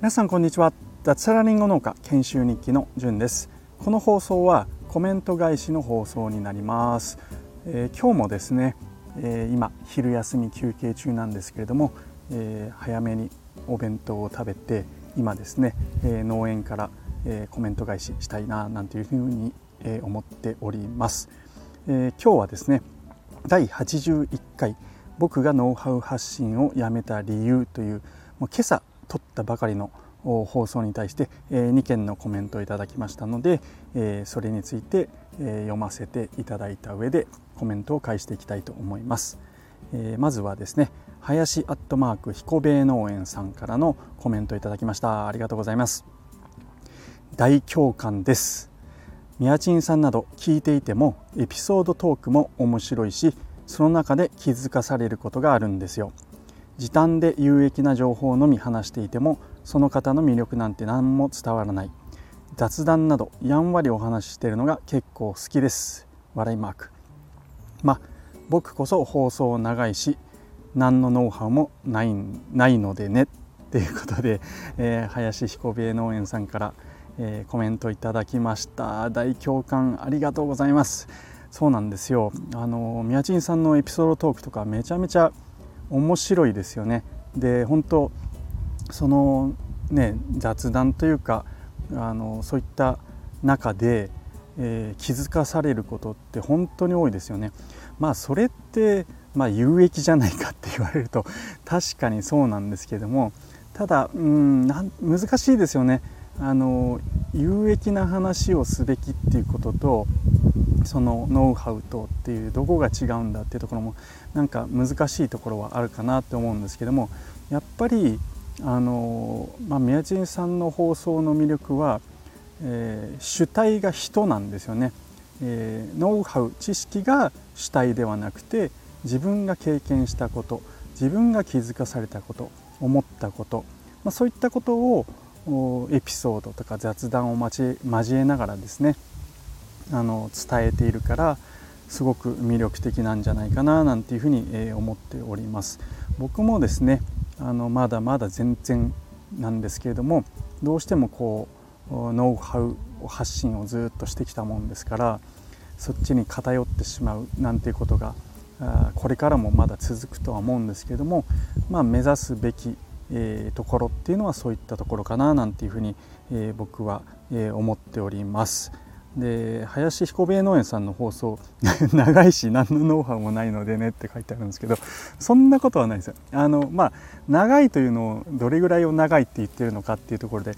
皆さんこんにちは。脱サラリンゴ農家研修日記のじゅんです。この放送はコメント返しの放送になります、えー、今日もですね、えー、今昼休み休憩中なんですけれども、えー、早めにお弁当を食べて今ですね、え農園から、えコメント返ししたいななんていうふうに、え思っております、え今日はですね第81回僕がノウハウ発信をやめた理由というもう今朝撮ったばかりの放送に対して2件のコメントをいただきましたのでそれについて読ませていただいた上でコメントを返していきたいと思います。まずはですね林アットマーク彦兵衛農園さんからのコメントいただきました。ありがとうございます。大共感です。宮賃さんなど聞いていてもエピソードトークも面白いしその中で気づかされることがあるんですよ。時短で有益な情報のみ話していてもその方の魅力なんて何も伝わらない。雑談などやんわりお話ししているのが結構好きです。笑いマーク。まあ僕こそ放送長いし何のノウハウもないないのでねっていうことで、えー、林彦兵衛農園さんから、えー、コメントいただきました。大共感ありがとうございます。そうなんですよ。あの宮地さんのエピソードトークとかめちゃめちゃ面白いですよね。で本当そのね雑談というかあのそういった中で、えー、気づかされることって本当に多いですよね。まあそれってまあ、有益じゃないかって言われると確かにそうなんですけどもただうんなん難しいですよね。あの有益な話をすべきっていうこととそのノウハウとっていうどこが違うんだっていうところもなんか難しいところはあるかなって思うんですけどもやっぱりあの、まあ、宮地さんの放送の魅力は、えー、主体が人なんですよね、えー、ノウハウ知識が主体ではなくて自分が経験したこと自分が気づかされたこと思ったこと、まあ、そういったことをエピソードとか雑談を交えながらですねあの伝えているからすごく魅力的なんじゃないかななんていうふうに、え思っております僕もですねあのまだまだ全然なんですけれどもどうしてもこうノウハウ発信をずっとしてきたもんですからそっちに偏ってしまうなんていうことがこれからもまだ続くとは思うんですけども、まあ、目指すべき、え、ところっていうのはそういったところかななんていうふうに、え、僕は、え、思っております。で林彦兵衛農園さんの放送 長いし何のノウハウもないのでねって書いてあるんですけどそんなことはないですよ。あのまあ長いというのをどれぐらいを長いって言ってるのかっていうところで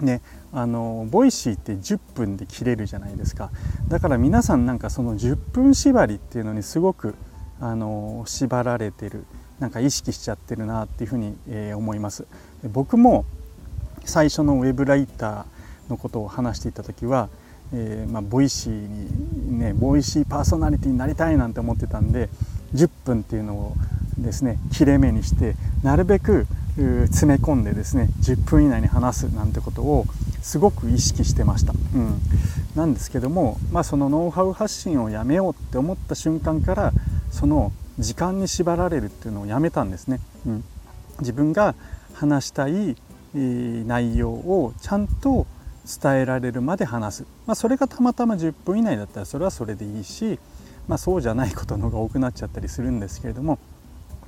ねあの Voicy って10分で切れるじゃないですかだから皆さんなんかその10分縛りっていうのにすごくあの縛られてるなんか意識しちゃってるなっていうふうに、えー、思います僕も最初のウェブライターのことを話していた時は、えー、まあ、 Voicy にね Voicy パーソナリティになりたいなんて思ってたんで10分っていうのをですね切れ目にしてなるべく詰め込んでですね10分以内に話すなんてことをすごく意識してました、うん、なんですけども、まあ、そのノウハウ発信をやめようって思った瞬間からその時間に縛られるっていうのをやめたんですね、うん、自分が話したい内容をちゃんと伝えられるまで話す、まあ、それがたまたま10分以内だったらそれはそれでいいし、まあ、そうじゃないことの方が多くなっちゃったりするんですけれども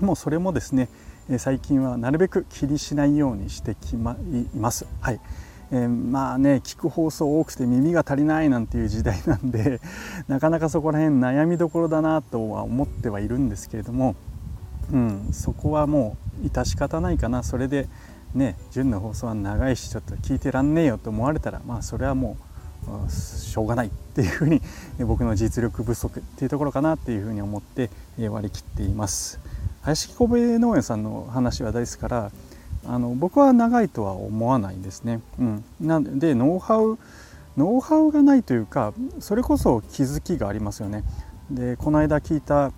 もうそれもですね最近はなるべく気にしないようにしてきまいます。はい。えー、まあね聞く放送多くて耳が足りないなんていう時代なんで なかなかそこら辺悩みどころだなとは思ってはいるんですけれども、うん、そこはもう致し方ないかな。それでね純の放送は長いしちょっと聞いてらんねえよと思われたらまあそれはもうしょうがないっていうふうに 僕の実力不足っていうところかなっていうふうに思って割り切っています。林木小部農園さんの話は大ですからあの僕は長いとは思わないんですね。うん、なんでノウハウノウハウがないというかそれこそ気づきがありますよね。でこの間聞いた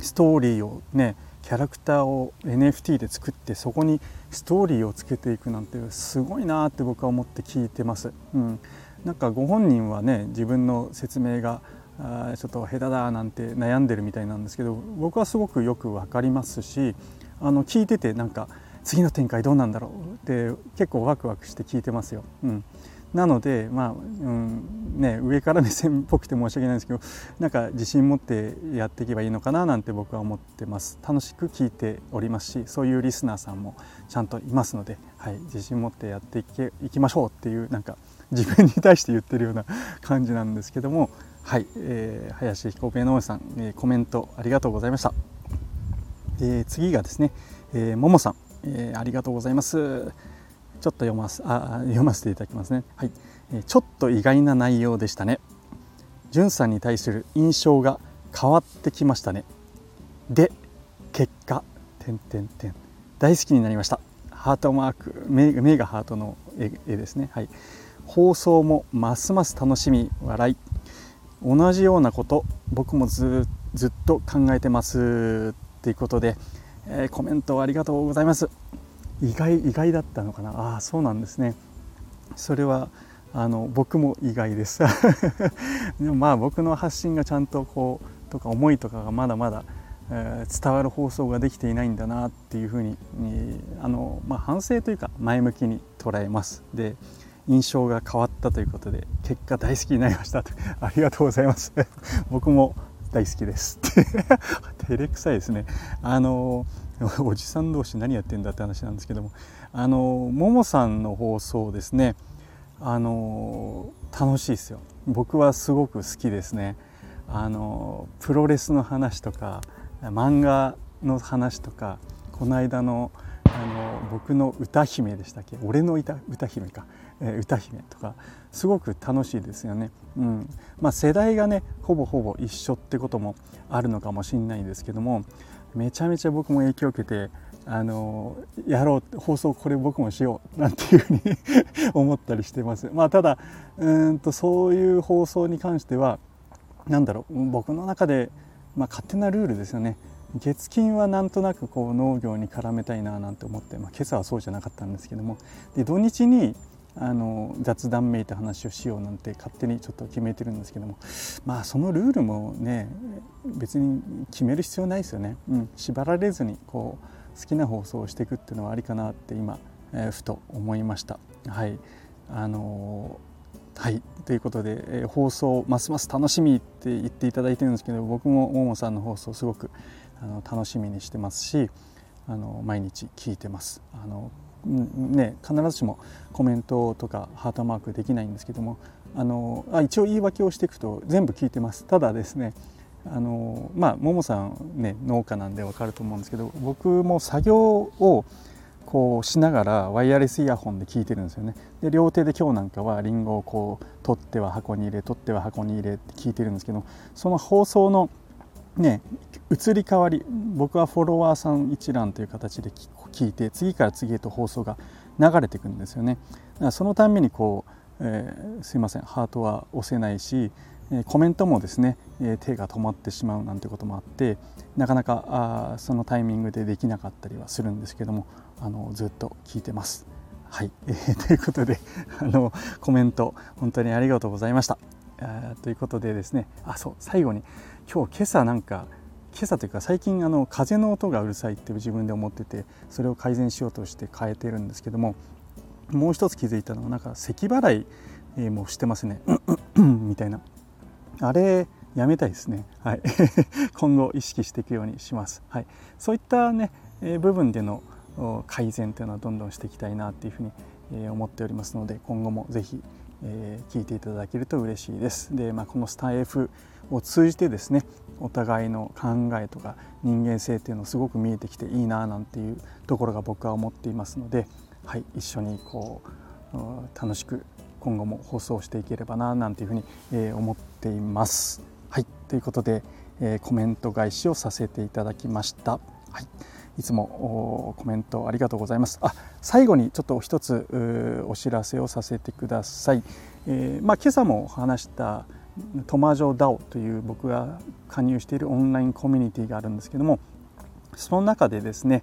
ストーリーをねキャラクターを NFT で作ってそこにストーリーをつけていくなんてすごいなって僕は思って聞いてます。うん、なんかご本人はね自分の説明があちょっと下手だなんて悩んでるみたいなんですけど僕はすごくよく分かりますしあの聞いててなんか次の展開どうなんだろうって結構ワクワクして聞いてますよ。うんなので、まあうんね、上から目線っぽくて申し訳ないんですけどなんか自信持ってやっていけばいいのかななんて僕は思ってます。楽しく聞いておりますしそういうリスナーさんもちゃんといますので、はい、自信持ってやっていけいきましょうっていうなんか自分に対して言ってるような 感じなんですけどもはい、えー、林彦平野さん、えー、コメントありがとうございました、えー、次がですね、えー、ももさん、えー、ありがとうございます。ちょっと読ますあ読ませていただきますね。はい、ちょっと意外な内容でしたね。じゅんさんに対する印象が変わってきましたね。で結果点点点。大好きになりました。ハートマーク目目がハートの絵ですね。はい。放送もますます楽しみ笑い。同じようなこと僕もずっと考えてます。ということで、えー、コメントありがとうございます。意外意外だったのかな？ああそうなんですね。それはあの僕も意外です。でもまあ僕の発信がちゃんとこうとか思いとかがまだまだ、えー、伝わる放送ができていないんだなっていうふうに、あのまあ、反省というか前向きに捉えます。で印象が変わったということで結果大好きになりました。ありがとうございます。僕も大好きです。照れくさいですね。あの おじさん同士何やってんだって話なんですけどもあのももさんの放送ですねあの楽しいですよ。僕はすごく好きですね。あのプロレスの話とか漫画の話とかこの間のあの僕の歌姫でしたっけ？俺の歌姫か。歌姫とかすごく楽しいですよね。うん。まあ、世代がねほぼほぼ一緒ってこともあるのかもしれないんですけどもめちゃめちゃ僕も影響を受けてあのやろう放送これ僕もしようなんていうふうに 思ったりしてます。まあ、ただうんとそういう放送に関しては何だろう僕の中で、まあ、勝手なルールですよね。月金はなんとなくこう農業に絡めたいななんて思って、まあ、今朝はそうじゃなかったんですけどもで土日にあの雑談めいた話をしようなんて勝手にちょっと決めてるんですけども。まあそのルールもね別に決める必要ないですよね、うん、縛られずにこう好きな放送をしていくっていうのはありかなって今、えー、ふと思いました。はい。あのー、はい。ということで、えー、放送ますます楽しみって言っていただいてるんですけど僕もももさんの放送すごくあの楽しみにしてますしあの毎日聞いてます。あのね、必ずしもコメントとかハートマークできないんですけどもあのあ一応言い訳をしていくと全部聞いてます。ただですねあのまあももさんね農家なんでわかると思うんですけど僕も作業をこうしながらワイヤレスイヤホンで聞いてるんですよね。で両手で今日なんかはリンゴをこう取っては箱に入れ取っては箱に入れって聞いてるんですけどその放送のね移り変わり僕はフォロワーさん一覧という形で聞いて次から次へと放送が流れていくんですよね。だからそのためにこう、えー、すいませんハートは押せないし、コメントもですね、手が止まってしまうなんてこともあってなかなかあそのタイミングでできなかったりはするんですけどもあのずっと聞いてます。はい、えー、ということであのコメント本当にありがとうございました。ということでですねあそう最後に今日今朝なんか今朝というか最近あの風の音がうるさいって自分で思っててそれを改善しようとして変えてるんですけどももう一つ気づいたのはなんか咳払いもしてますね。みたいな。あれやめたいですね、はい、今後意識していくようにします、はい、そういったね部分での改善というのはどんどんしていきたいなっていうふうに思っておりますので今後もぜひえ、聞いていただけると嬉しいです。で、まあ、このスタイフを通じてですねお互いの考えとか人間性っていうのをすごく見えてきていいななんていうところが僕は思っていますので、はい、一緒にこう楽しく今後も放送していければななんていうふうに、えー、思っています。はい、ということで、えー、コメント返しをさせていただきました。はいいつもコメントありがとうございます。あ最後にちょっと一つお知らせをさせてください。えー、まあ、今朝も話したトマジョ DAO という僕が加入しているオンラインコミュニティがあるんですけどもその中でですね、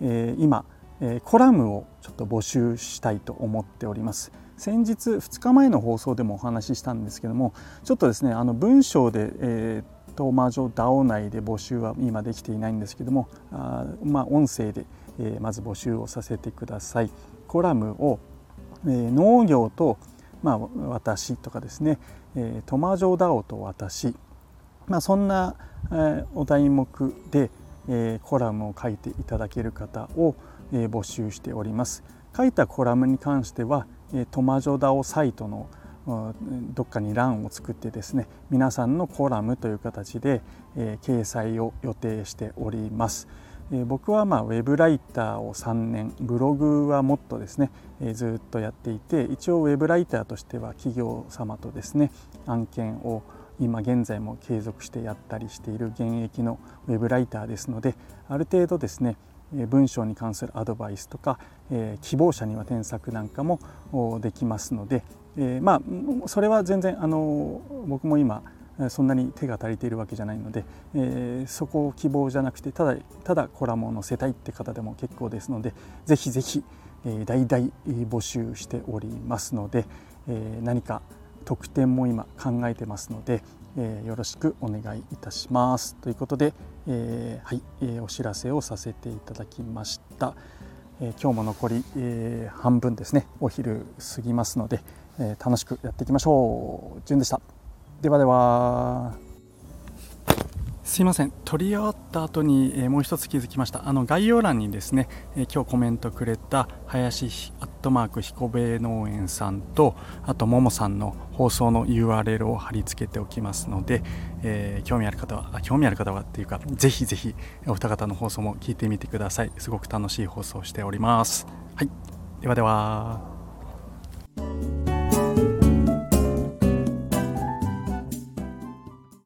えー、今、えー、コラムをちょっと募集したいと思っております。先日2日前の放送でもお話ししたんですけどもちょっとですねあの文章で、えー、と魔女 DAO 内で募集は今できていないんですけどもあまあ音声で、えー、まず募集をさせてくださいコラムを、えー、農業と、まあ、私とかですね、えー、トマジョ DAO と私、まあ、そんな、えー、お題目で、えー、コラムを書いていただける方を、えー、募集しております書いたコラムに関しては、えー、トマジョ DAO サイトのどっかに欄を作ってですね皆さんのコラムという形で、えー、掲載を予定しております。え、僕はまあウェブライターを3年ブログはもっとですね、え、ずっとやっていて一応ウェブライターとしては企業様とですね案件を今現在も継続してやったりしている現役のウェブライターですのである程度ですね文章に関するアドバイスとか、え、希望者には添削なんかもできますので、え、まあそれは全然あの僕も今そんなに手が足りているわけじゃないので、えー、そこを希望じゃなくてただただコラムを載せたいって方でも結構ですのでぜひぜひ、えー、大々募集しておりますので、えー、何か特典も今考えてますので、えー、よろしくお願いいたします。ということで、えー、はい、えー、お知らせをさせていただきました。え今日も残り、え半分ですねお昼過ぎますので、え楽しくやっていきましょう。じゅんでした。ではでは。すいません。取り終わった後に、えー、もう一つ気づきました。あの概要欄にですね、えー、今日コメントくれた林アットマーク彦兵衛農園さんとあとももさんの放送の URL を貼り付けておきますので、えー、興味ある方は興味ある方はっていうかぜひぜひお二方の放送も聞いてみてください。すごく楽しい放送しております。はい。ではでは。